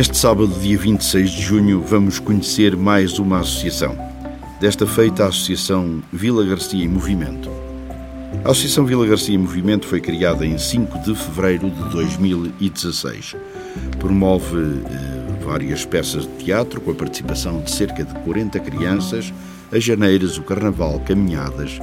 Neste sábado, dia 26 de junho, vamos conhecer mais uma associação. Desta feita, a Associação Vila Garcia em Movimento. A Associação Vila Garcia em Movimento foi criada em 5 de fevereiro de 2016. Promove eh, várias peças de teatro com a participação de cerca de 40 crianças, as janeiras, o carnaval, caminhadas,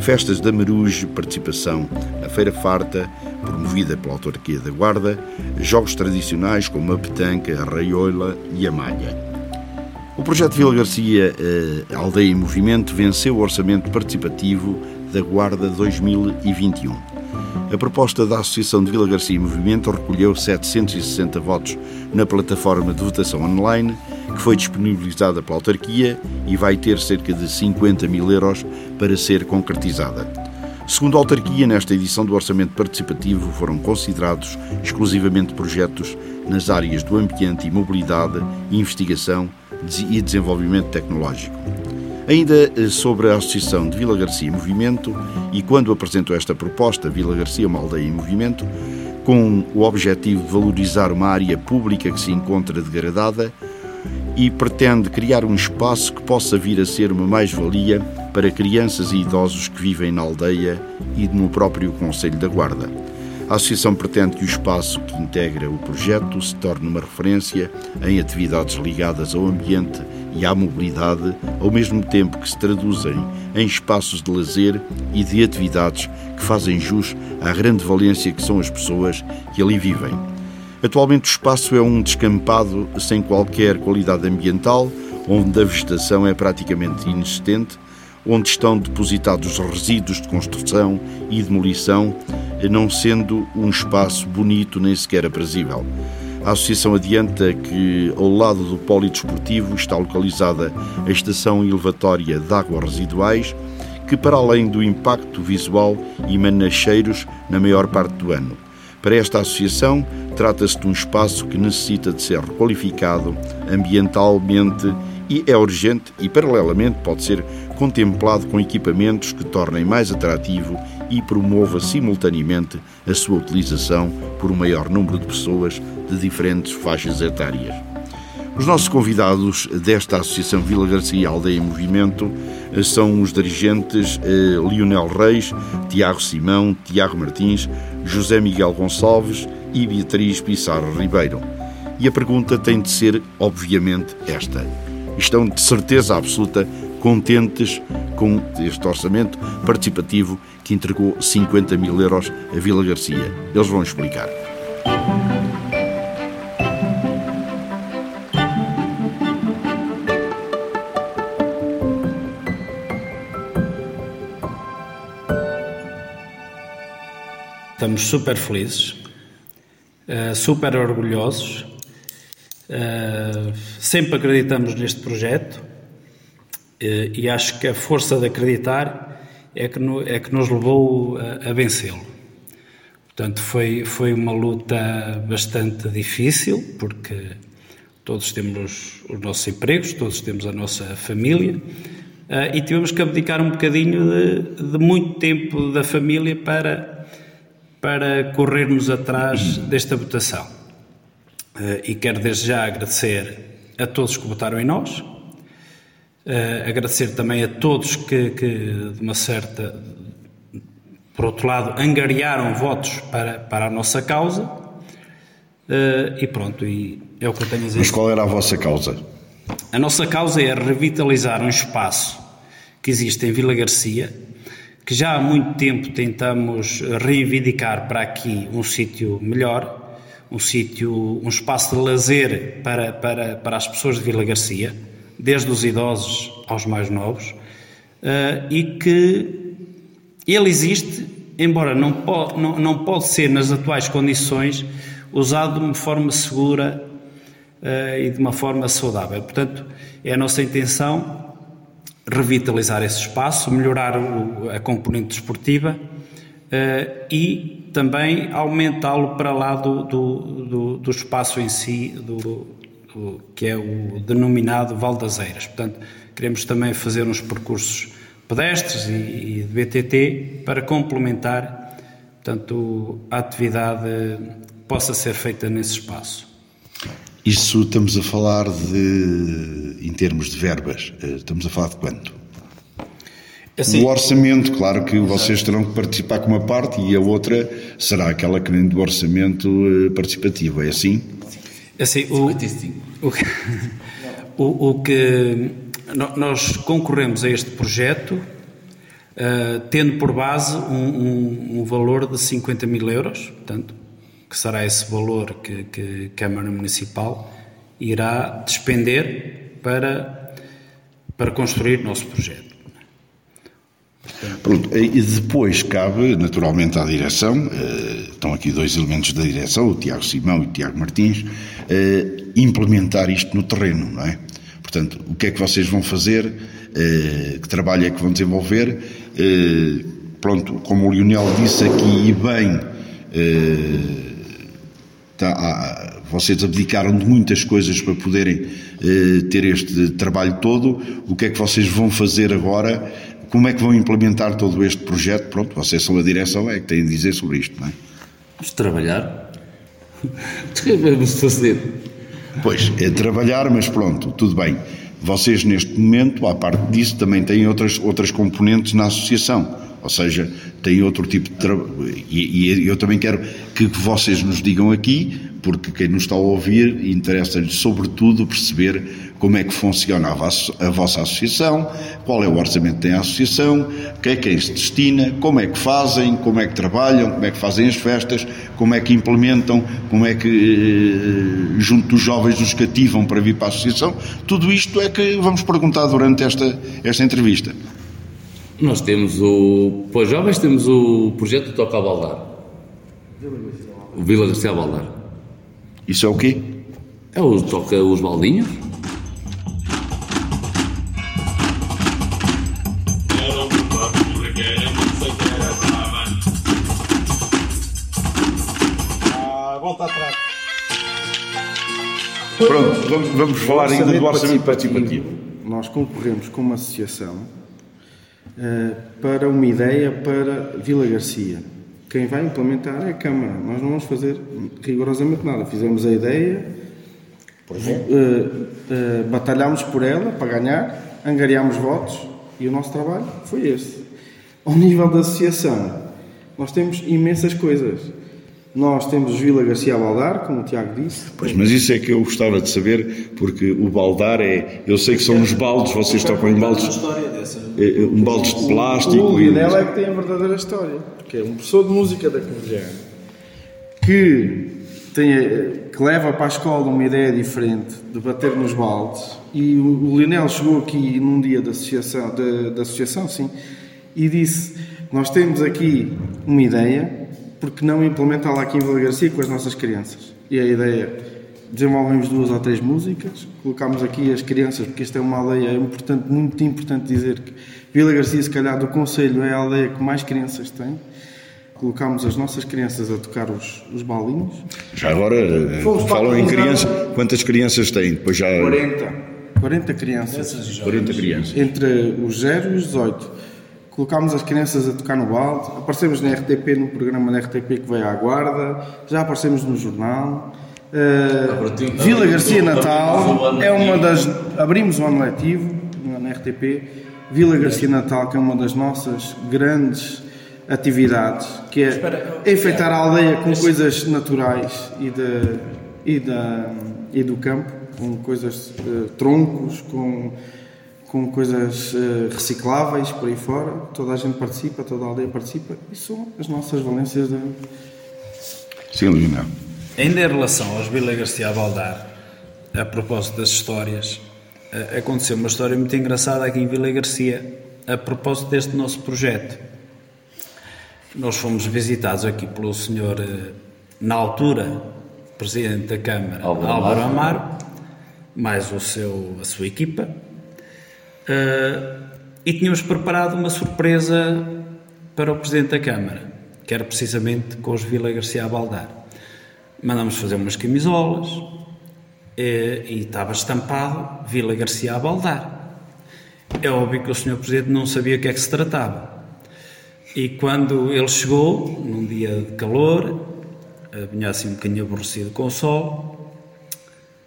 festas da Maruge, participação na Feira Farta, promovida pela autarquia da Guarda, jogos tradicionais como a petanca, a raiola e a malha. O projeto Vila Garcia eh, Aldeia em Movimento venceu o orçamento participativo da Guarda 2021. A proposta da Associação de Vila Garcia em Movimento recolheu 760 votos na plataforma de votação online, que foi disponibilizada pela autarquia e vai ter cerca de 50 mil euros para ser concretizada. Segundo a autarquia, nesta edição do Orçamento Participativo foram considerados exclusivamente projetos nas áreas do ambiente e mobilidade, investigação e desenvolvimento tecnológico. Ainda eh, sobre a Associação de Vila Garcia em Movimento, e quando apresentou esta proposta, Vila Garcia, uma aldeia em movimento, com o objetivo de valorizar uma área pública que se encontra degradada e pretende criar um espaço que possa vir a ser uma mais-valia para crianças e idosos que vivem na aldeia e no próprio Conselho da Guarda. A Associação pretende que o espaço que integra o projeto se torne uma referência em atividades ligadas ao ambiente e à mobilidade, ao mesmo tempo que se traduzem em espaços de lazer e de atividades que fazem jus à grande valência que são as pessoas que ali vivem. Atualmente o espaço é um descampado sem qualquer qualidade ambiental, onde a vegetação é praticamente inexistente, onde estão depositados resíduos de construção e demolição, não sendo um espaço bonito nem sequer aprazível. A associação adianta que, ao lado do polidesportivo, está localizada a estação elevatória de águas residuais, que, para além do impacto visual, emana cheiros na maior parte do ano. Para esta associação, trata-se de um espaço que necessita de ser requalificado ambientalmente e é urgente e, paralelamente, pode ser contemplado com equipamentos que tornem mais atrativo e promova simultaneamente a sua utilização por um maior número de pessoas de diferentes faixas etárias. Os nossos convidados desta Associação Vila Garcia Aldeia em Movimento eh, são os dirigentes eh, Lionel Reis, Tiago Simão, Tiago Martins, José Miguel Gonçalves e Beatriz Pissarro Ribeiro. E a pergunta tem de ser, obviamente, esta. Estão de certeza absoluta contentes com este orçamento participativo que entregou 50 mil euros a Vila Garcia. Eles vão explicar. Estamos super felizes, eh, super orgulhosos. Eh, sempre acreditamos neste projeto eh, e acho que a força de acreditar é que, é que nos levou a, a vencê-lo. Portanto, foi, foi uma luta bastante difícil, porque todos temos os nossos empregos, todos temos a nossa família, e tivemos que abdicar um bocadinho de, de muito tempo da família para para corrermos atrás desta votação. Eh, e quero desde já agradecer a todos que votaram em nós, eh, agradecer também a todos que, que, de uma certa, por outro lado, angariaram votos para, para a nossa causa. Eh, e pronto, e é o que eu tenho a dizer. Mas qual era a vossa causa? A nossa causa é revitalizar um espaço que existe em Vila Garcia, que já há muito tempo tentamos reivindicar para aqui um sítio melhor, um sítio, um espaço de lazer para, para, para as pessoas de Vila Garcia, desde os idosos aos mais novos, uh, e que ele existe, embora não, po não, não pode ser nas atuais condições usado de uma forma segura uh, e de uma forma saudável. Portanto, é a nossa intenção revitalizar esse espaço, melhorar o, a componente desportiva uh, e também aumentá-lo para lá do, do, do, do, espaço em si, do, que é o denominado Val das Eiras. Portanto, queremos também fazer uns percursos pedestres e, e de BTT para complementar portanto, a atividade possa ser feita nesse espaço. Isso estamos a falar de, em termos de verbas, eh, estamos a falar de quanto? Assim, o orçamento, claro que vocês terão que participar com uma parte e a outra será aquela que vem do orçamento eh, participativo, é assim? Assim, o, o, o, o que nós concorremos a este projeto uh, tendo por base um, um, um, valor de 50 mil euros, portanto, que será esse valor que, que a Câmara Municipal irá despender para, para construir o nosso projeto. Pronto, e depois cabe naturalmente à direção, eh, estão aqui dois elementos da direção, o Tiago Simão e o Tiago Martins, eh, implementar isto no terreno, não é? Portanto, o que é que vocês vão fazer, eh, que trabalho é que vão desenvolver, pronto, como o Lionel disse aqui e bem, tá, vocês abdicaram de muitas coisas para poderem ter este trabalho todo, o que é que vocês vão fazer agora como é que vão implementar todo este projeto? Pronto, vocês são a direção, é que têm a dizer sobre isto, não é? Vamos trabalhar. Vamos fazer. Pois, é trabalhar, mas pronto, tudo bem. Vocês, neste momento, à parte disso, também têm outras, outras componentes na associação. Ou seja, têm outro tipo de trabalho. E, e eu também quero que vocês nos digam aqui, porque quem nos está a ouvir interessa-lhe, sobretudo, perceber como é que funciona a vossa, a vossa associação, qual é o orçamento que tem a associação, que é quem se destina, como é que fazem, como é que trabalham, como é que fazem as festas, como é que implementam, como é que eh, junto dos jovens os cativam para vir para a associação. Tudo isto é que vamos perguntar durante esta, esta entrevista. Nós temos o. Para os jovens temos o projeto Toca a Baldar. O Vila Garcia Baldar. Isso é o quê? É o Toca os Baldinhos. Pronto, vamos, vamos falar ainda do orçamento participativo. Nós concorremos com uma associação para uma ideia para Vila Garcia. Quem vai implementar é a Câmara. Nós não vamos fazer rigorosamente nada. Fizemos a ideia, uh, uh, batalhámos por ela para ganhar, angariámos votos e o nosso trabalho foi esse. Ao nível da associação, nós temos imensas coisas. Nós temos Vila Garcia Baldar, como o Tiago disse. Pois, mas isso é que eu gostava de saber, porque o Baldar é. Eu sei que são uns baldes, vocês tocam em baldes. É, é, um baldes de plástico. O Lionel é que tem a verdadeira história, que é um professor de música da Convergência, que, tem, que leva para a escola uma ideia diferente de bater nos baldes. E o, o Lionel chegou aqui num dia da associação, da, da associação, sim, e disse: Nós temos aqui uma ideia porque não implementá-la aqui em Vila Garcia com as nossas crianças? E a ideia desenvolvemos duas ou três músicas, colocámos aqui as crianças, porque esta é uma aldeia, é importante, muito importante dizer que Vila Garcia, se calhar, do Conselho, é a aldeia que mais crianças tem. Colocámos as nossas crianças a tocar os, os balinhos. Já agora, Fomos falam em crianças, quantas crianças têm? Depois já... 40. 40 crianças. 40 crianças. Entre os 0 e os 18 colocámos as crianças a tocar no balde, aparecemos na RTP, no programa da RTP que veio à guarda, já aparecemos no jornal. Uh, Vila Garcia Natal é uma das. Abrimos o ano letivo na RTP. Vila Garcia Natal, que é uma das nossas grandes atividades, que é enfeitar a aldeia com coisas naturais e, de, e, da, e do campo, com coisas, uh, troncos, com com coisas uh, recicláveis por aí fora, toda a gente participa, toda a aldeia participa, e são as nossas valências de. Sim, Lina. Ainda em relação aos Vila Garcia Baldar, a propósito das histórias, uh, aconteceu uma história muito engraçada aqui em Vila Garcia, a propósito deste nosso projeto. Nós fomos visitados aqui pelo senhor, uh, na altura, presidente da Câmara, Álvaro Amaro, mais o seu, a sua equipa, Uh, e tínhamos preparado uma surpresa para o Presidente da Câmara, que era precisamente com os Vila Garcia Baldar. Mandámos fazer umas camisolas eh, e estava estampado Vila Garcia Baldar. É óbvio que o Sr. Presidente não sabia o que é que se tratava. E quando ele chegou, num dia de calor, vinha assim um bocadinho aborrecido com o sol,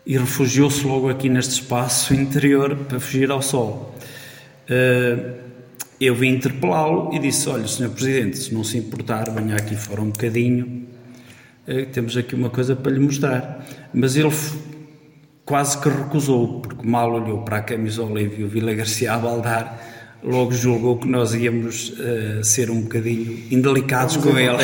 e refugiou-se logo aqui neste espaço interior para fugir ao sol. Uh, eu vim interpelá-lo e disse: Olha, Sr. Presidente, se não se importar, venha aqui fora um bocadinho, uh, temos aqui uma coisa para lhe mostrar. Mas ele quase que recusou, porque mal olhou para a camisola e viu Vila Garcia a baldar, logo julgou que nós íamos uh, ser um bocadinho indelicados com ele.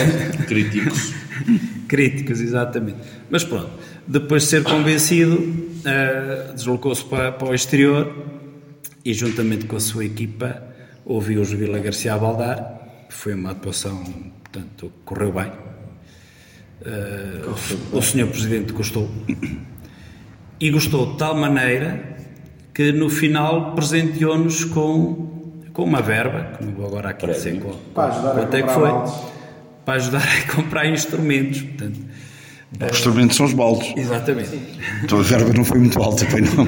Críticos. Críticos, exatamente. Mas pronto, depois de ser convencido, uh, deslocou-se para, para, o exterior e, juntamente com a sua equipa, ouviu os Vila Garcia baldar. Foi uma atuação, portanto, correu bem. Uh, o, o senhor Presidente gostou e gostou de tal maneira que no final presenteou-nos com, com uma verba, que não vou agora aqui dizer qual, quanto é que foi, para ajudar a comprar instrumentos. Portanto, os instrumentos são os baldes. Exatamente. Então a verba não foi muito alta, foi não?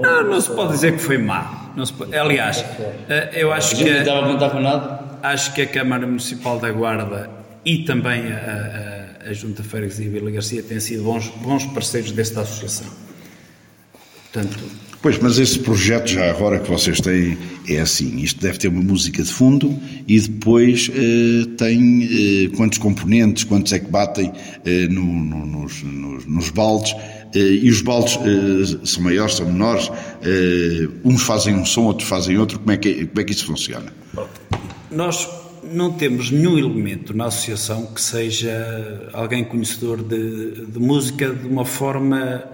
não, não se pode dizer que foi má. Não se pode, aliás, eh, eu acho que. Acho que a Câmara Municipal da Guarda e também a, a a Junta Freguesia e Vila Garcia têm sido bons, bons parceiros desta associação. Portanto, Pois, mas esse projeto, já agora que vocês têm, é assim: isto deve ter uma música de fundo e depois eh, tem eh, quantos componentes, quantos é que batem eh, no, no, nos, nos, nos, baldes. Eh, e os baldes eh, são maiores, são menores, eh, uns fazem um som, outros fazem outro. Como é que, como é que isso funciona? Nós não temos nenhum elemento na associação que seja alguém conhecedor de, de música de uma forma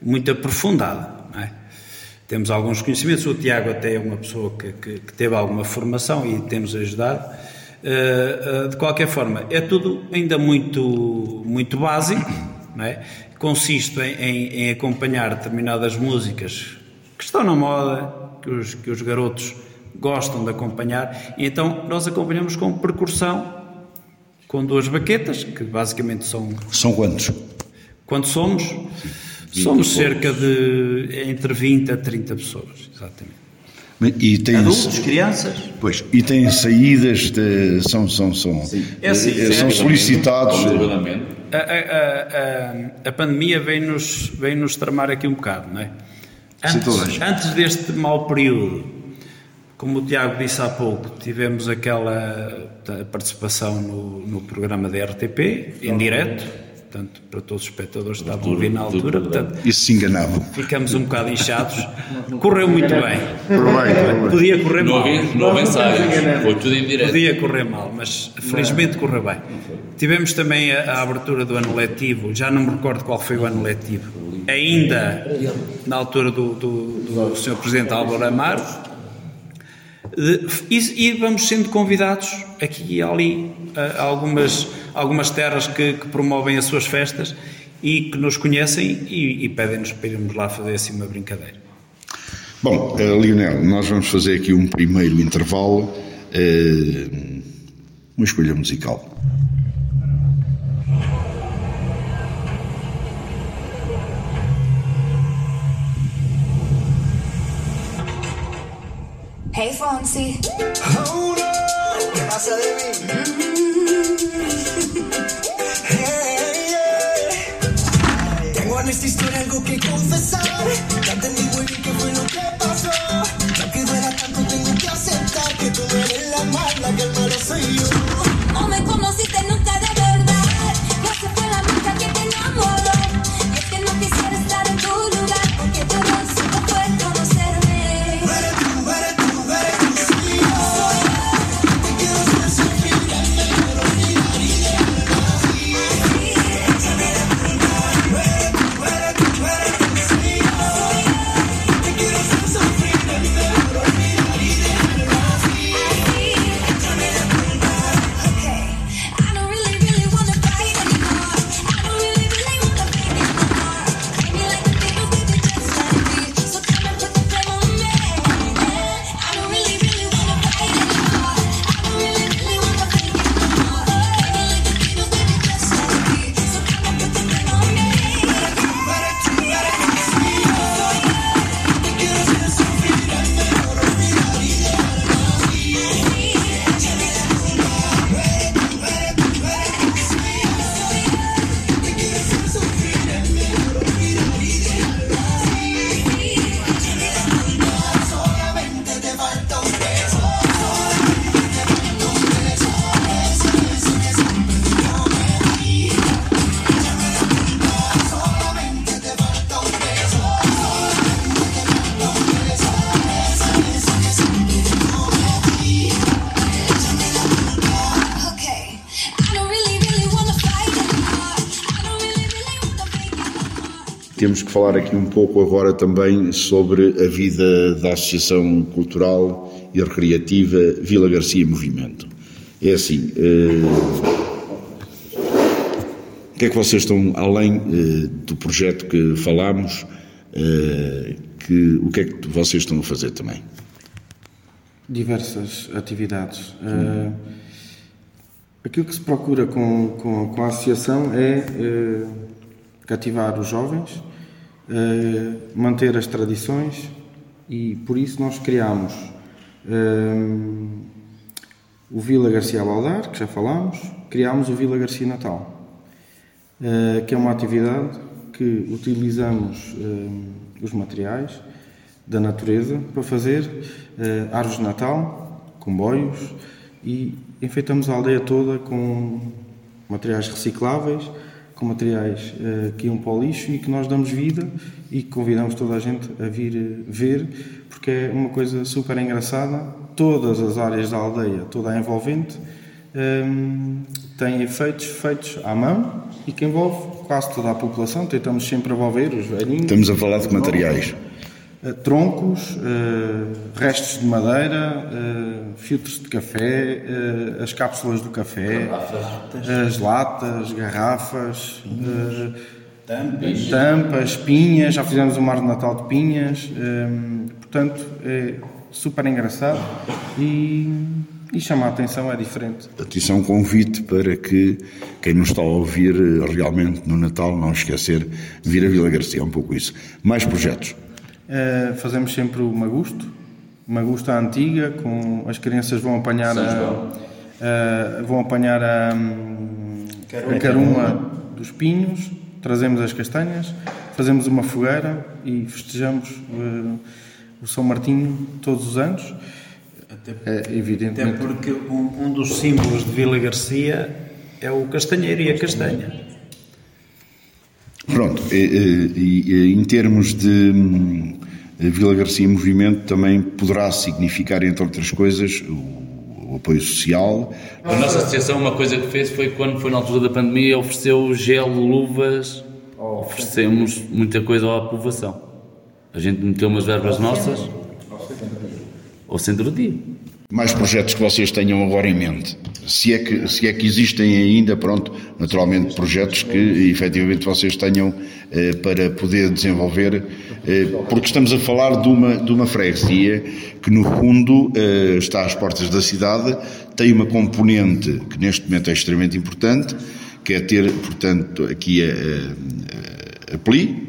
muito aprofundada. Temos alguns conhecimentos, o Tiago até é uma pessoa que, que, que teve alguma formação e temos ajudado. Uh, uh, de qualquer forma, é tudo ainda muito, muito básico, é? consiste em, em, em acompanhar determinadas músicas que estão na moda, que os, que os garotos gostam de acompanhar, e então nós acompanhamos com percussão, com duas baquetas, que basicamente são. São quantos? Quanto somos? Somos cerca de entre 20 a 30 pessoas, exatamente. E tem, Adultos, crianças? Pois, e têm saídas, de, são, são, são, é assim, eh, são solicitados. A, a, a, a, pandemia vem-nos vem -nos tramar aqui um bocado, não é? Antes, antes deste mau período, como o Tiago disse há pouco, tivemos aquela participação no, no programa da RTP, em direto, portanto, para todos os espectadores que estavam a ouvir na altura. Portanto, Isso se enganavam. Ficamos um bocado inchados. Correu muito bem. Podia correr mal. Não houve ensaio, foi tudo em direto. Podia correr mal, mas felizmente correu bem. Tivemos também a, a, abertura do ano letivo, já não me recordo qual foi o ano letivo, ainda na altura do, do, do Sr. Presidente Álvaro Amaro, e, e, vamos sendo convidados aqui e ali a algumas, algumas terras que, que, promovem as suas festas e que nos conhecem e, e pedem-nos para irmos lá fazer assim uma brincadeira. Bom, uh, Lionel, nós vamos fazer aqui um primeiro intervalo, uh, uma escolha musical. Hey Fonsi. Hold on. ¿Qué pasa de mí? Hey. Tengo en esta historia algo que confesar. Ya entendí muy bien qué fue lo que pasó. Temos que falar aqui um pouco agora também sobre a vida da Associação Cultural e Recreativa Vila Garcia Movimento. É assim, uh, o que é que vocês estão, além uh, do projeto que falámos, uh, que, o que é que vocês estão a fazer também? Diversas atividades. Uh, aquilo que se procura com, com, com a associação é cativar os jovens, manter as tradições e por isso nós criamos o Vila Garcia Baldar, que já falámos, criámos o Vila Garcia Natal, uh, que é uma atividade que utilizamos uh, os materiais da natureza para fazer uh, árvores de Natal, comboios e enfeitamos a aldeia toda com materiais recicláveis, com materiais que iam para o lixo e que nós damos vida e convidamos toda a gente a vir ver, porque é uma coisa super engraçada todas as áreas da aldeia, toda a envolvente, um, tem efeitos feitos à mão e que envolve quase toda a população. Tentamos sempre envolver os velhinhos. Estamos a falar de materiais. Uh, troncos, uh, restos de madeira, uh, filtros de café, as cápsulas do café, garrafas. as latas, garrafas, tampas. tampas, pinhas. Já fizemos o mar de Natal de pinhas. portanto, é, super engraçado e, e chama a atenção, é diferente. Atenção, um convite para que quem nos está a ouvir eh, realmente no Natal não esquecer de vir a Vila Garcia, é um pouco isso. Mais projetos? Uh, fazemos sempre o Magusto, Magusto à antiga, com as crianças vão apanhar a, a, vão apanhar a, a caruma dos pinhos, trazemos as castanhas, fazemos uma fogueira e festejamos uh, o São Martinho todos os anos. Até, é, evidentemente. Até porque um, um, dos símbolos de Vila Garcia é o castanheiro e a castanha. Pronto, e, e, e em termos de hum, Vila Garcia em movimento também poderá significar, entre outras coisas, o, o apoio social. A nossa associação, uma coisa que fez foi quando foi na altura da pandemia, ofereceu gel, luvas, oferecemos muita coisa à população. A gente meteu umas verbas nossas ao centro do dia. Mais projetos que vocês tenham agora em mente? Se é que, se é que existem ainda, pronto, naturalmente projetos que efetivamente vocês tenham eh, para poder desenvolver, eh, porque estamos a falar de uma, de uma freguesia que no fundo eh, está às portas da cidade, tem uma componente que neste momento é extremamente importante, que é ter, portanto, aqui a, a, a PLI,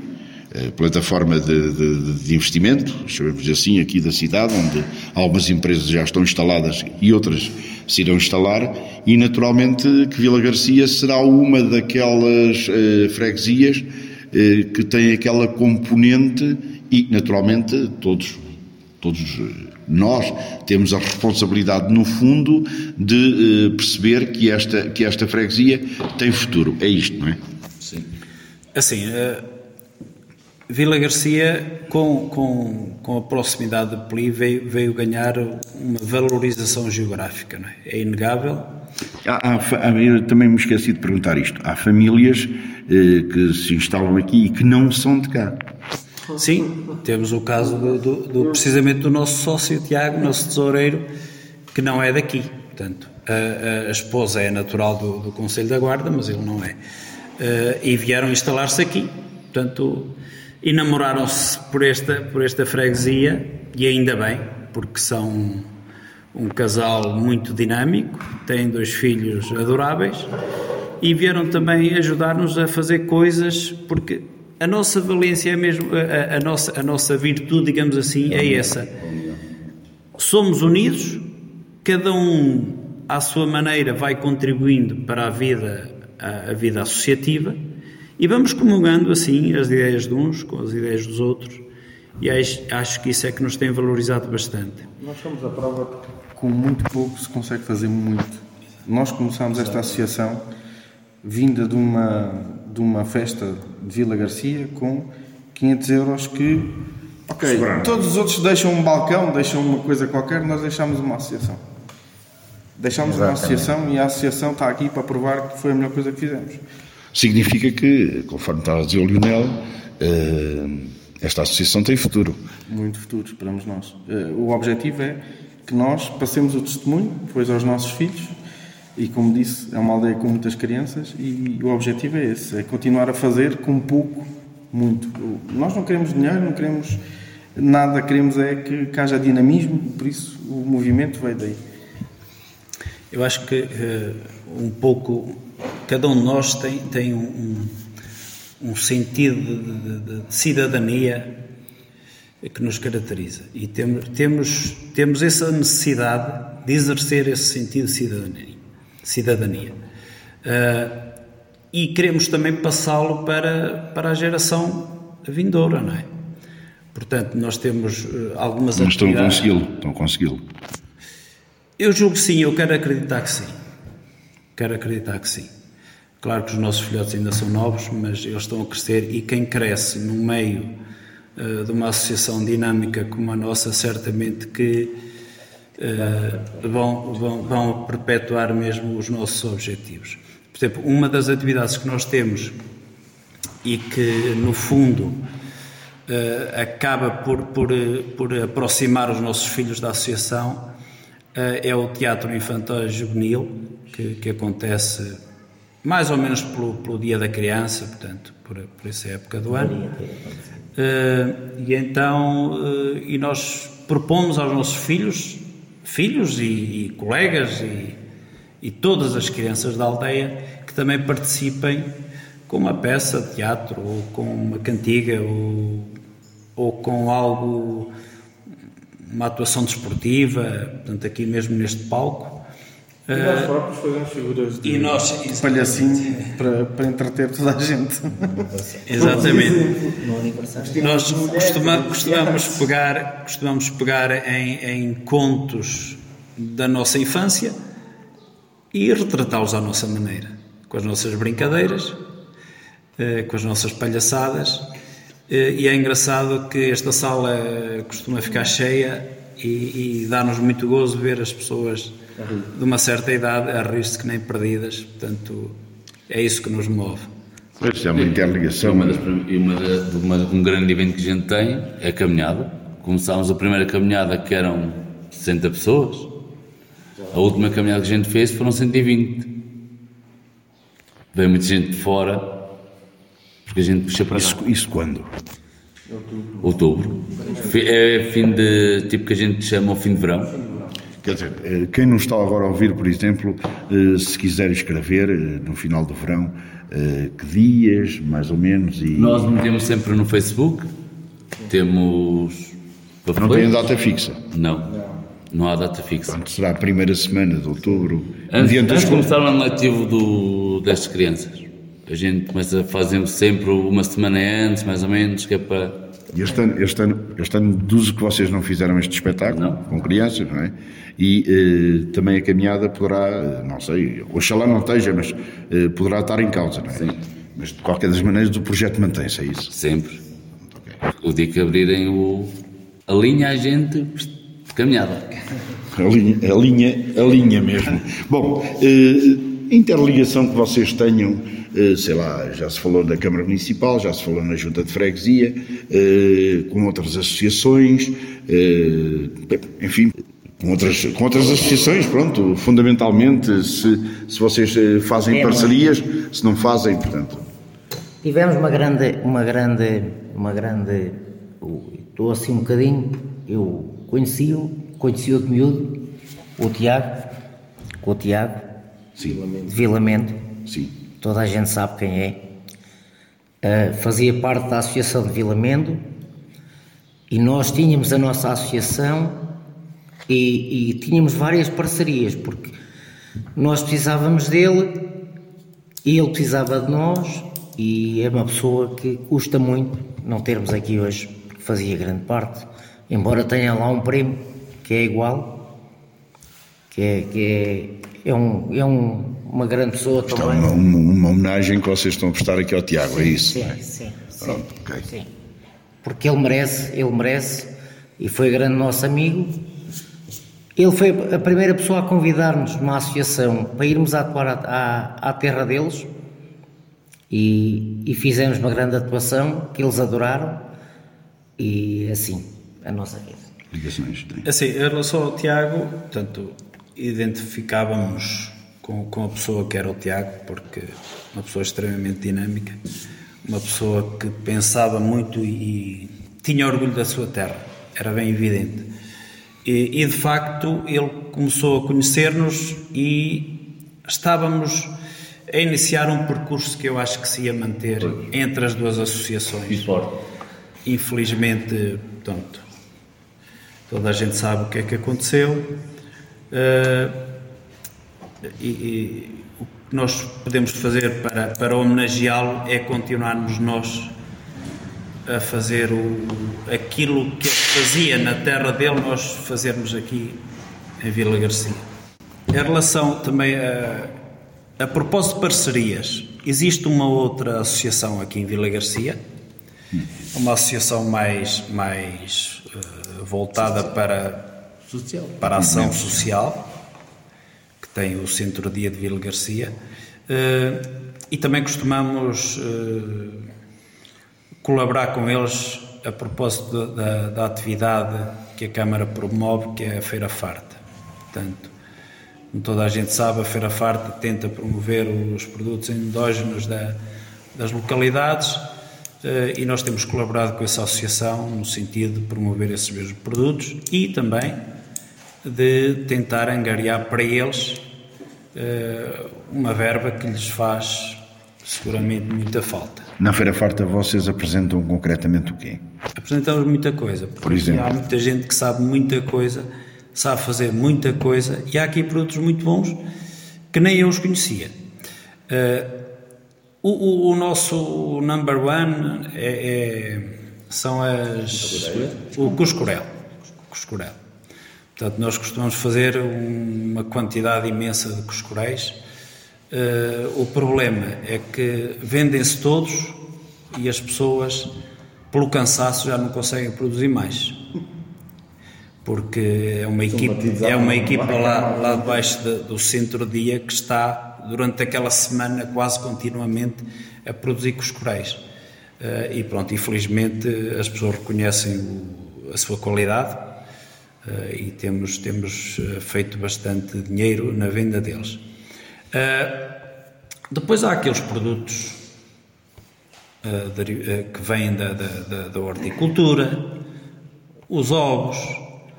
plataforma de, de, de, investimento, chamemos assim, aqui da cidade, onde algumas empresas já estão instaladas e outras se irão instalar, e naturalmente que Vila Garcia será uma daquelas eh, freguesias eh, que tem aquela componente e naturalmente todos, todos nós temos a responsabilidade no fundo de eh, perceber que esta, que esta freguesia tem futuro. É isto, não é? Sim. Assim, Vila Garcia, com, com, com a proximidade de Peli, veio, veio ganhar uma valorização geográfica, não é? É inegável. Há, há, eu também me esqueci de perguntar isto. Há famílias eh, que se instalam aqui e que não são de cá. Sim, temos o caso do, do, do, precisamente do nosso sócio Tiago, nosso tesoureiro, que não é daqui. Portanto, a, a esposa é natural do, do Conselho da Guarda, mas ele não é. Uh, e vieram instalar-se aqui. Portanto, e namoraram-se por esta, por esta freguesia, e ainda bem, porque são um casal muito dinâmico, têm dois filhos adoráveis e vieram também ajudar-nos a fazer coisas, porque a nossa valência é mesmo, a, a, nossa, a nossa virtude, digamos assim, é essa. Somos unidos, cada um à sua maneira vai contribuindo para a vida, a, a vida associativa e vamos comungando assim as ideias de uns com as ideias dos outros, e acho, que isso é que nos tem valorizado bastante. Nós somos a prova que com muito pouco se consegue fazer muito. Nós começámos esta associação vinda de uma, de uma festa de Vila Garcia com 500 euros que, ok, todos os outros deixam um balcão, deixam uma coisa qualquer, nós deixámos uma associação. Deixámos Exatamente. uma associação e a associação está aqui para provar que foi a melhor coisa que fizemos. Significa que, conforme estava a dizer o Lionel, esta associação tem futuro. Muito futuro, esperamos nós. O objetivo é que nós passemos o testemunho depois aos nossos filhos e como disse, é uma aldeia com muitas crianças e o objetivo é esse, é continuar a fazer com pouco, muito. Nós não queremos dinheiro, não queremos nada, queremos é que, que haja dinamismo, por isso o movimento vai daí. Eu acho que uh, um pouco, cada um de nós tem, tem um, um sentido de, de, de cidadania que nos caracteriza e temos, temos, temos essa necessidade de exercer esse sentido de cidadania cidadania. Uh, e queremos também passá-lo para, para a geração vindoura, não é? Portanto, nós temos uh, algumas Mas estão a consegui-lo, estão a consegui-lo. Eu julgo que sim, eu quero acreditar que sim. Quero acreditar que sim. Claro que os nossos filhotes ainda são novos, mas eles estão a crescer e quem cresce no meio uh, de uma associação dinâmica como a nossa, certamente que uh, vão, vão, vão perpetuar mesmo os nossos objetivos. Por exemplo, uma das atividades que nós temos e que, no fundo, uh, acaba por, por, por aproximar os nossos filhos da associação é o Teatro Infantil Juvenil, que, que acontece mais ou menos pelo, pelo Dia da Criança, portanto, por, por essa época do ano. Uh, e então, uh, e nós propomos aos nossos filhos filhos e, e colegas e, e, todas as crianças da aldeia que também participem com uma peça de teatro ou com uma cantiga ou, ou com algo, uma atuação desportiva, portanto, aqui mesmo neste palco. E nós próprios fazemos figuras de e nós, palhacinho para, para entreter toda a gente. Exatamente. nós costuma, costumamos pegar, costumamos pegar em, em contos da nossa infância e retratá-los à nossa maneira, com as nossas brincadeiras, eh, com as nossas palhaçadas. Eh, e é engraçado que esta sala costuma ficar cheia e, e dá-nos muito gozo ver as pessoas de uma certa idade a rir-se que nem perdidas. Portanto, é isso que nos move. Pois é uma interligação. Uma das, uma, uma, um grande evento que a gente tem é a caminhada. Começámos a primeira caminhada que eram 60 pessoas. A última caminhada que a gente fez foram 120. Veio muita gente de fora, porque a gente puxa para isso, isso quando? Outubro. É fim de. tipo que a gente chama o fim de verão. Quer dizer, eh, quem não está agora a ouvir, por exemplo, eh, se quiser escrever eh, no final do verão, que dias, mais ou menos? E... Nós metemos sempre no Facebook, temos. Não tem data fixa? Não, não há data fixa. Portanto, será a primeira semana de outubro, antes, antes de começar o ano letivo do, destas crianças. A gente começa, fazemos sempre uma semana antes, mais ou menos, que é para este ano, este ano, este ano deduzo que vocês não fizeram este espetáculo não. com crianças, não é? E eh, também a caminhada poderá, não sei, oxalá não esteja, mas eh, poderá estar em causa, não é? Sim. Mas de qualquer das maneiras o projeto mantém-se, é isso? Sempre. Okay. O dia que abrirem o, a linha, a gente caminhada. A linha, a linha, a linha mesmo. Bom, eh, interligação que vocês tenham eh, sei lá, já se falou da Câmara Municipal, já se falou na Junta de Freguesia, eh, com outras associações, eh, enfim, com outras, com outras associações, pronto, fundamentalmente, se, se vocês fazem é, parcerias, se não fazem, portanto. Tivemos uma grande, uma grande, uma grande, estou assim um bocadinho, eu conheci-o, conheci-o de miúdo, o Tiago, com o Tiago, Sim. de Vilamento. Sim toda a gente sabe quem é. Uh, fazia parte da Associação de Vilamendo e nós tínhamos a nossa associação e, e tínhamos várias parcerias, porque nós precisávamos dele e ele precisava de nós e é uma pessoa que custa muito não termos aqui hoje, porque fazia grande parte, embora tenha lá um primo que é igual, que é, que é, é, um, é um, uma grande pessoa também. É uma, uma, uma, homenagem que vocês estão a prestar aqui ao Tiago, sim, é isso? Sim, é? sim, Pronto, sim, okay. sim. Porque ele merece, ele merece e foi grande nosso amigo. Ele foi a primeira pessoa a convidar-nos numa associação para irmos atuar à, à, à terra deles e, e fizemos uma grande atuação que eles adoraram e assim, a nossa vida. Ligações tem. Assim, em relação ao Tiago, portanto, identificávamos com, com a pessoa que era o Tiago, porque uma pessoa extremamente dinâmica, uma pessoa que pensava muito e, tinha orgulho da sua terra, era bem evidente. E, e de facto ele começou a conhecer-nos e estávamos a iniciar um percurso que eu acho que se ia manter entre as duas associações. Infelizmente, portanto, toda a gente sabe o que é que aconteceu. Uh, e, e, o que nós podemos fazer para, para homenageá-lo é continuarmos nós a fazer o, aquilo que ele fazia na terra dele, nós fazermos aqui em Vila Garcia. Em relação também a, a propósito de parcerias, existe uma outra associação aqui em Vila Garcia, uma associação mais, mais uh, voltada para, social. para a ação social, que tem o Centro-Dia de Vila Garcia, uh, e também costumamos uh, colaborar com eles a propósito da, da, atividade que a Câmara promove, que é a Feira Farta. Portanto, como toda a gente sabe, a Feira Farta tenta promover os produtos endógenos da, das localidades eh, e nós temos colaborado com essa associação no sentido de promover esses mesmos produtos e também de tentar angariar para eles eh, uma verba que lhes faz seguramente muita falta. Na Feira Farta vocês apresentam concretamente o quê? Apresentamos muita coisa. Por exemplo? Há muita gente que sabe muita coisa, sabe fazer muita coisa e há aqui produtos muito bons que nem eu os conhecia. Uh, o, o, o, nosso number one é, é, são as. O cuscurel. cuscurel. Portanto, nós costumamos fazer uma quantidade imensa de cuscuréis Uh, o problema é que vendem-se todos e as pessoas, pelo cansaço, já não conseguem produzir mais. Porque é uma equipe, é uma equipa lá, lá debaixo de, do centro-dia que está, durante aquela semana, quase continuamente a produzir coscoréis. Uh, e pronto, infelizmente as pessoas reconhecem o, a sua qualidade e temos, temos feito bastante dinheiro na venda deles. Uh, depois há aqueles produtos que vêm da, da, da, horticultura, os ovos,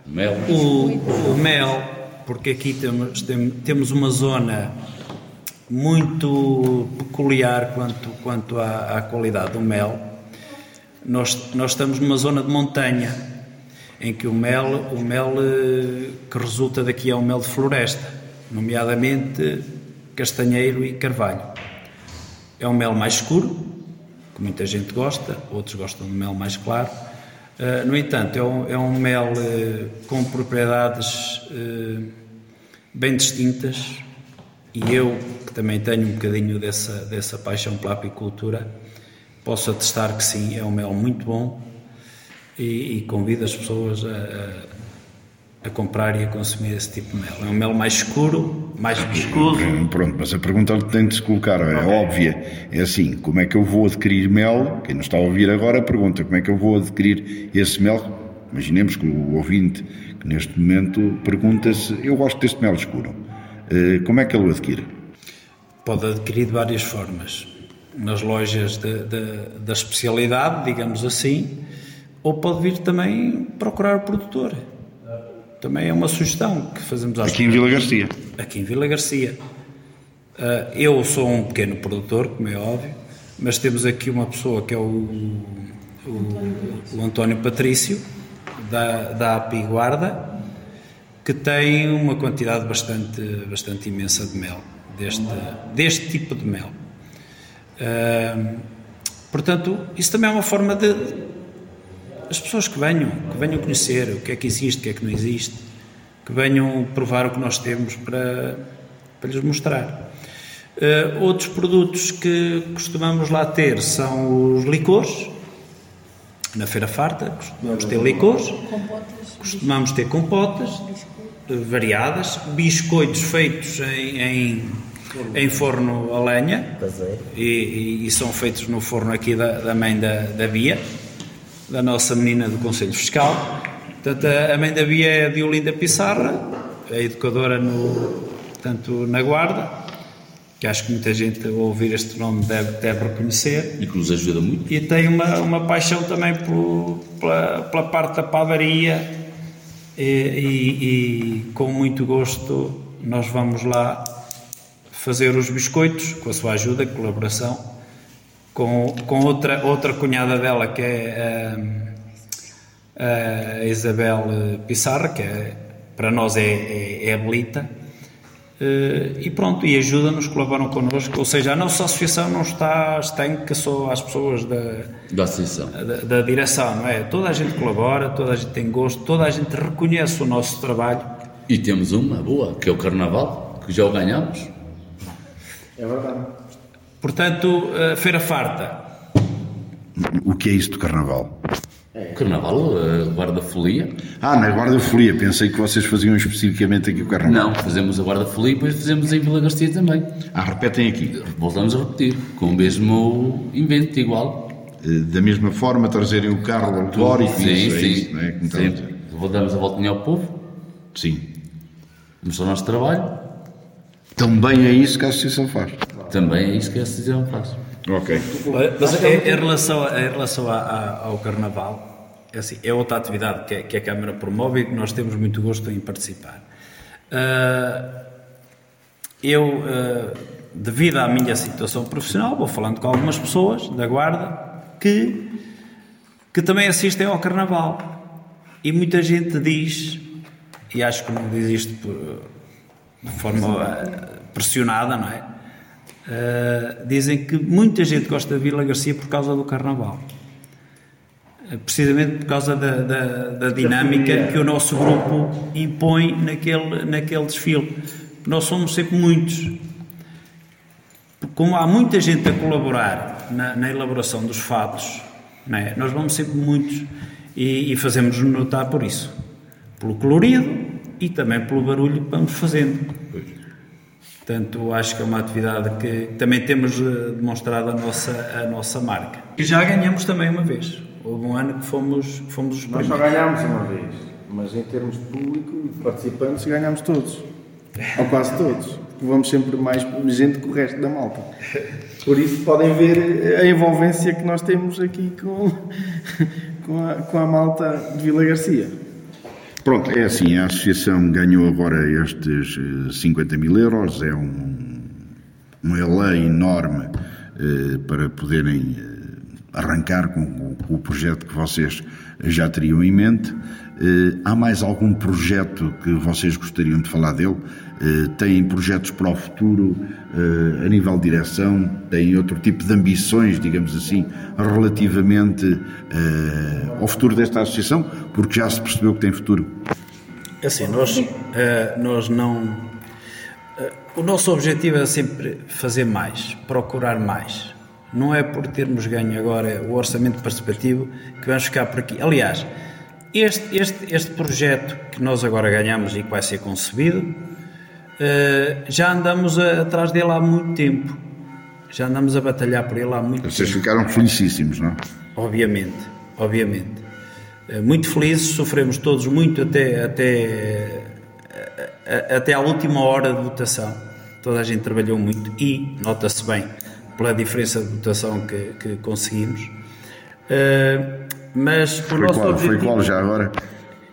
mel. O, o, mel, porque aqui temos, temos uma zona muito peculiar quanto, quanto à, à qualidade do mel. Nós, nós estamos numa zona de montanha em que o mel, o mel que resulta daqui é o mel de floresta, nomeadamente castanheiro e carvalho. É um mel mais escuro, que muita gente gosta, outros gostam de mel mais claro. Uh, no entanto, é um, é um mel uh, com propriedades bem distintas e eu, que também tenho um bocadinho dessa, dessa paixão pela apicultura, posso atestar que sim, é um mel muito bom e, e convido as pessoas a, a comprar e a consumir esse tipo de mel. É um mel mais escuro, mais viscoso. Pronto, mas a pergunta que tem de se colocar é okay. óbvia. É assim, como é que eu vou adquirir mel? Quem nos está a ouvir agora pergunta como é que eu vou adquirir esse mel? Imaginemos que o ouvinte que neste momento pergunta-se, eu gosto deste mel escuro. Eh, como é que ele o adquire? Pode adquirir de várias formas. Nas lojas de, de, da especialidade, digamos assim, ou pode vir também procurar o produtor também é uma sugestão que fazemos às Aqui em Vila Garcia. Aqui em Vila Garcia. Uh, eu sou um pequeno produtor, como é óbvio, mas temos aqui uma pessoa que é o, o, o António Patrício, da, da API Guarda, que tem uma quantidade bastante, bastante imensa de mel, deste, deste tipo de mel. Uh, portanto, isso também é uma forma de, as pessoas que venham, que venham conhecer o que é que existe, o que é que não existe, que venham provar o que nós temos para, para lhes mostrar. Uh, outros produtos que costumamos lá ter são os licores. Na Feira Farta costumamos ter licores, costumamos ter compotas eh, variadas, biscoitos feitos em, em, em forno a lenha e, e, e, são feitos no forno aqui da, da mãe da, da Bia, da nossa menina do Conselho Fiscal. Portanto, a mãe da Bia é a Diolinda Pissarra, a educadora no, portanto, na Guarda, que acho que muita gente ao ouvir este nome deve, deve reconhecer. E que nos ajuda muito. E tem uma, uma paixão também por, pela, pela parte da padaria e, e, e com muito gosto nós vamos lá fazer os biscoitos, com a sua ajuda, colaboração, com, com outra, outra cunhada dela que é a, a Isabel Pissarra, que é, para nós é, é, é a Belita Uh, e pronto, e ajuda-nos, colaboram connosco. Ou seja, a nossa associação não está estanca só às pessoas da, da associação, da, da, direção, não é? Toda a gente colabora, toda a gente tem gosto, toda a gente reconhece o nosso trabalho. E temos uma boa, que é o Carnaval, que já o ganhamos. É verdade. Portanto, uh, Feira Farta. O que é isso do Carnaval? É. Carnaval, a guarda-folia. Ah, na guarda-folia, pensei que vocês faziam especificamente aqui o Carnaval. Não, fazemos a guarda-folia e depois fazemos em Vila Garcia também. Ah, repetem aqui. Voltamos a repetir, com o mesmo invento, igual. Eh, da mesma forma, trazerem o carro alegórico sim, isso, sim, é isso, não é? Sim. Voltamos a voltinha ao povo. Sim. Vamos ao nosso trabalho. Também é isso que a Associação faz. Também é isso que a Associação faz. Ok. Mas em, em relação, em relação a, a, ao Carnaval, é, assim, é outra atividade que, que, a Câmara promove e que nós temos muito gosto em participar. Uh, eu, uh, devido à minha situação profissional, vou falando com algumas pessoas da Guarda que, que também assistem ao Carnaval. E muita gente diz, e acho que não diz isto por, de forma uh, pressionada, não é? Uh, dizem que muita gente gosta de Vila Garcia por causa do Carnaval. Uh, precisamente por causa da, da, da dinâmica que o nosso grupo impõe naquele, naquele desfile. Nós somos sempre muitos. Como há muita gente a colaborar na, na elaboração dos fatos, é? nós vamos sempre muitos e, e fazemos notar por isso. Pelo colorido e também pelo barulho que vamos fazendo. Portanto, acho que é uma atividade que também temos eh, demonstrado a nossa, a nossa marca. E já ganhamos também uma vez. Houve um ano que fomos, fomos os Nós só ganhámos uma vez, mas em termos de público e de participantes ganhámos todos. Ou quase todos. Vamos sempre mais gente que o resto da malta. Por isso podem ver a envolvência que nós temos aqui com, com, a, com a malta de Vila Garcia. Pronto, é assim, a associação ganhou agora estes 50 mil euros, é um, um elé enorme eh, para poderem arrancar com, com, o projeto que vocês já teriam em mente. Eh, há mais algum projeto que vocês gostariam de falar dele? Eh, têm projetos para o futuro a nível de direção? Têm outro tipo de ambições, digamos assim, relativamente ao futuro desta associação? Porque já se percebeu que tem futuro. É assim, nós, nós não. O nosso objetivo é sempre fazer mais, procurar mais. Não é por termos ganho agora o orçamento participativo que vamos ficar por aqui. Aliás, este, este, este projeto que nós agora ganhamos e que vai ser concebido, já andamos a, atrás dele há muito tempo. Já andamos a batalhar por ele há muito Vocês tempo. ficaram felicíssimos, não? Obviamente, obviamente. Muito felizes, sofremos todos muito até, até, até à última hora de votação. Toda a gente trabalhou muito e, nota-se bem, pela diferença de votação que, que conseguimos. Mas o foi nosso qual, objetivo, Foi qual já agora?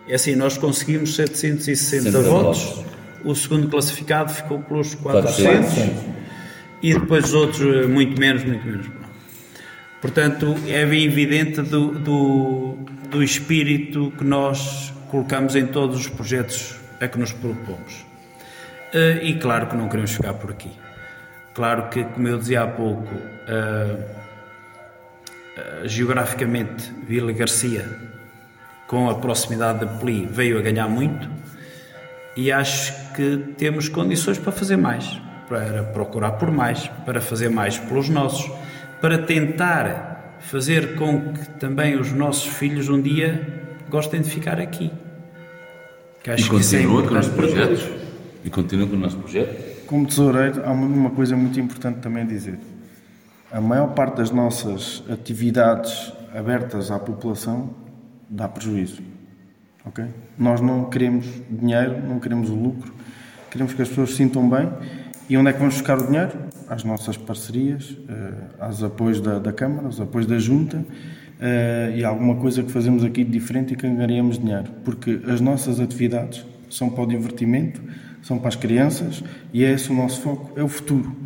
É assim, nós conseguimos 760 votos. votos, o segundo classificado ficou pelos 400, 400. e depois os outros muito menos, muito menos. Portanto, é bem evidente do, do, do espírito que nós colocamos em todos os projetos a que nos propomos. Uh, e claro que não queremos ficar por aqui. Claro que, como eu dizia há pouco, uh, uh, geograficamente Vila Garcia, com a proximidade da Peli, veio a ganhar muito e acho que temos condições para fazer mais, para procurar por mais, para fazer mais pelos nossos, para tentar fazer com que também os nossos filhos um dia gostem de ficar aqui. Que acho e continua que com o nosso projeto? E continua com o nosso projeto? como tesoureiro, há uma coisa muito importante também a dizer. A maior parte das nossas atividades abertas à população dá prejuízo. Nós não queremos dinheiro, não queremos o lucro, queremos que as pessoas se sintam bem. E onde é que vamos buscar o dinheiro? Às nossas parcerias, eh, aos apoios da, da Câmara, aos apoios da Junta eh, e alguma coisa que fazemos aqui de diferente e que ganharemos dinheiro. Porque as nossas atividades são para o divertimento, são para as crianças e é esse o nosso foco, é o futuro.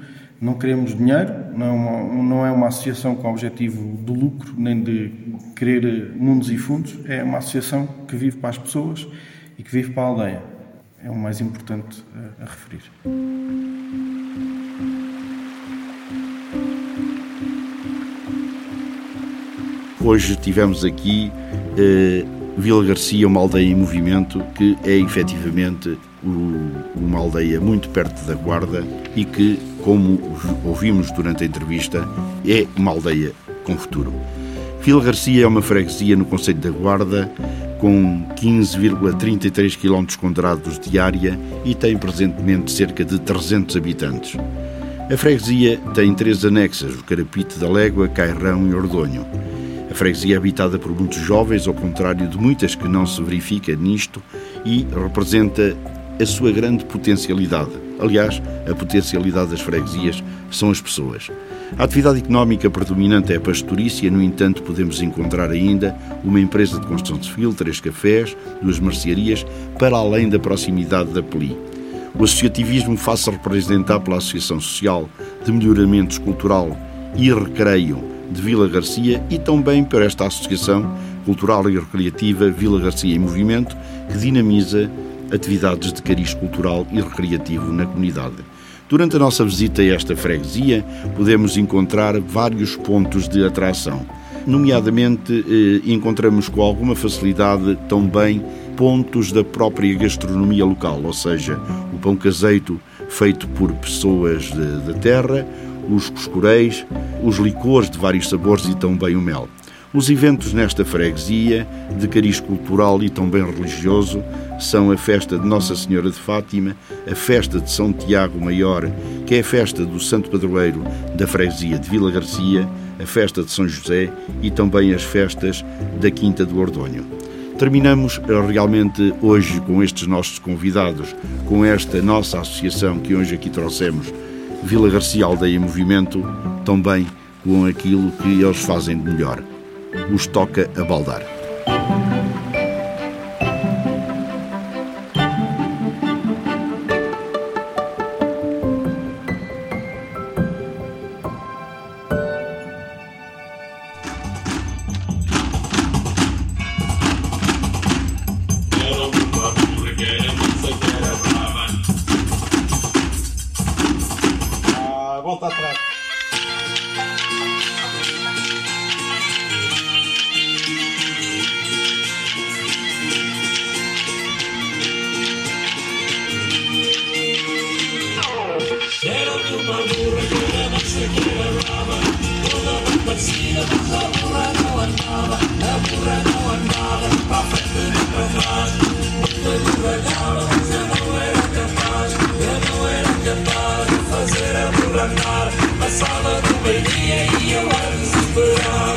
Não queremos dinheiro, não é uma, não é uma associação com o objetivo de lucro, nem de querer mundos e fundos, é uma associação que vive para as pessoas e que vive para a aldeia. É o mais importante a, a referir. Hoje tivemos aqui eh, Vila Garcia, uma aldeia em movimento, que é efetivamente o, uma aldeia muito perto da Guarda e que, como ouvimos durante a entrevista, é uma aldeia com futuro. Vila Garcia é uma freguesia no Conselho da Guarda com 15,33 km de área e tem presentemente cerca de 300 habitantes. A freguesia tem três anexas, o Carapite da Légua, Cairrão e Ordonho. A freguesia é habitada por muitos jovens, ao contrário de muitas que não se verifica nisto, e representa a sua grande potencialidade. Aliás, a potencialidade das freguesias são as pessoas. A atividade económica predominante é a pastorícia, no entanto, podemos encontrar ainda uma empresa de construção civil, três cafés, duas mercearias, para além da proximidade da Peli. O associativismo faz-se representar pela Associação Social de Melhoramentos Cultural e Recreio de Vila Garcia e também para esta Associação Cultural e Recreativa Vila Garcia em Movimento, que dinamiza atividades de cariz cultural e recreativo na comunidade. Durante a nossa visita a esta freguesia, podemos encontrar vários pontos de atração. Nomeadamente, eh, encontramos com alguma facilidade também pontos da própria gastronomia local, ou seja, o pão caseiro feito por pessoas da terra, os coscureis, os licores de vários sabores e também o mel. Os eventos nesta freguesia, de cariz cultural e também religioso, são a festa de Nossa Senhora de Fátima, a festa de São Tiago Maior, que é a festa do Santo Padroeiro da freguesia de Vila Garcia, a festa de São José e também as festas da Quinta do Ordonho. Terminamos eh, realmente hoje com estes nossos convidados, com esta nossa associação que hoje aqui trouxemos Vila Garcia Aldeia Movimento, também com aquilo que eles fazem de melhor. Os toca a baldar. Yeah, you are super.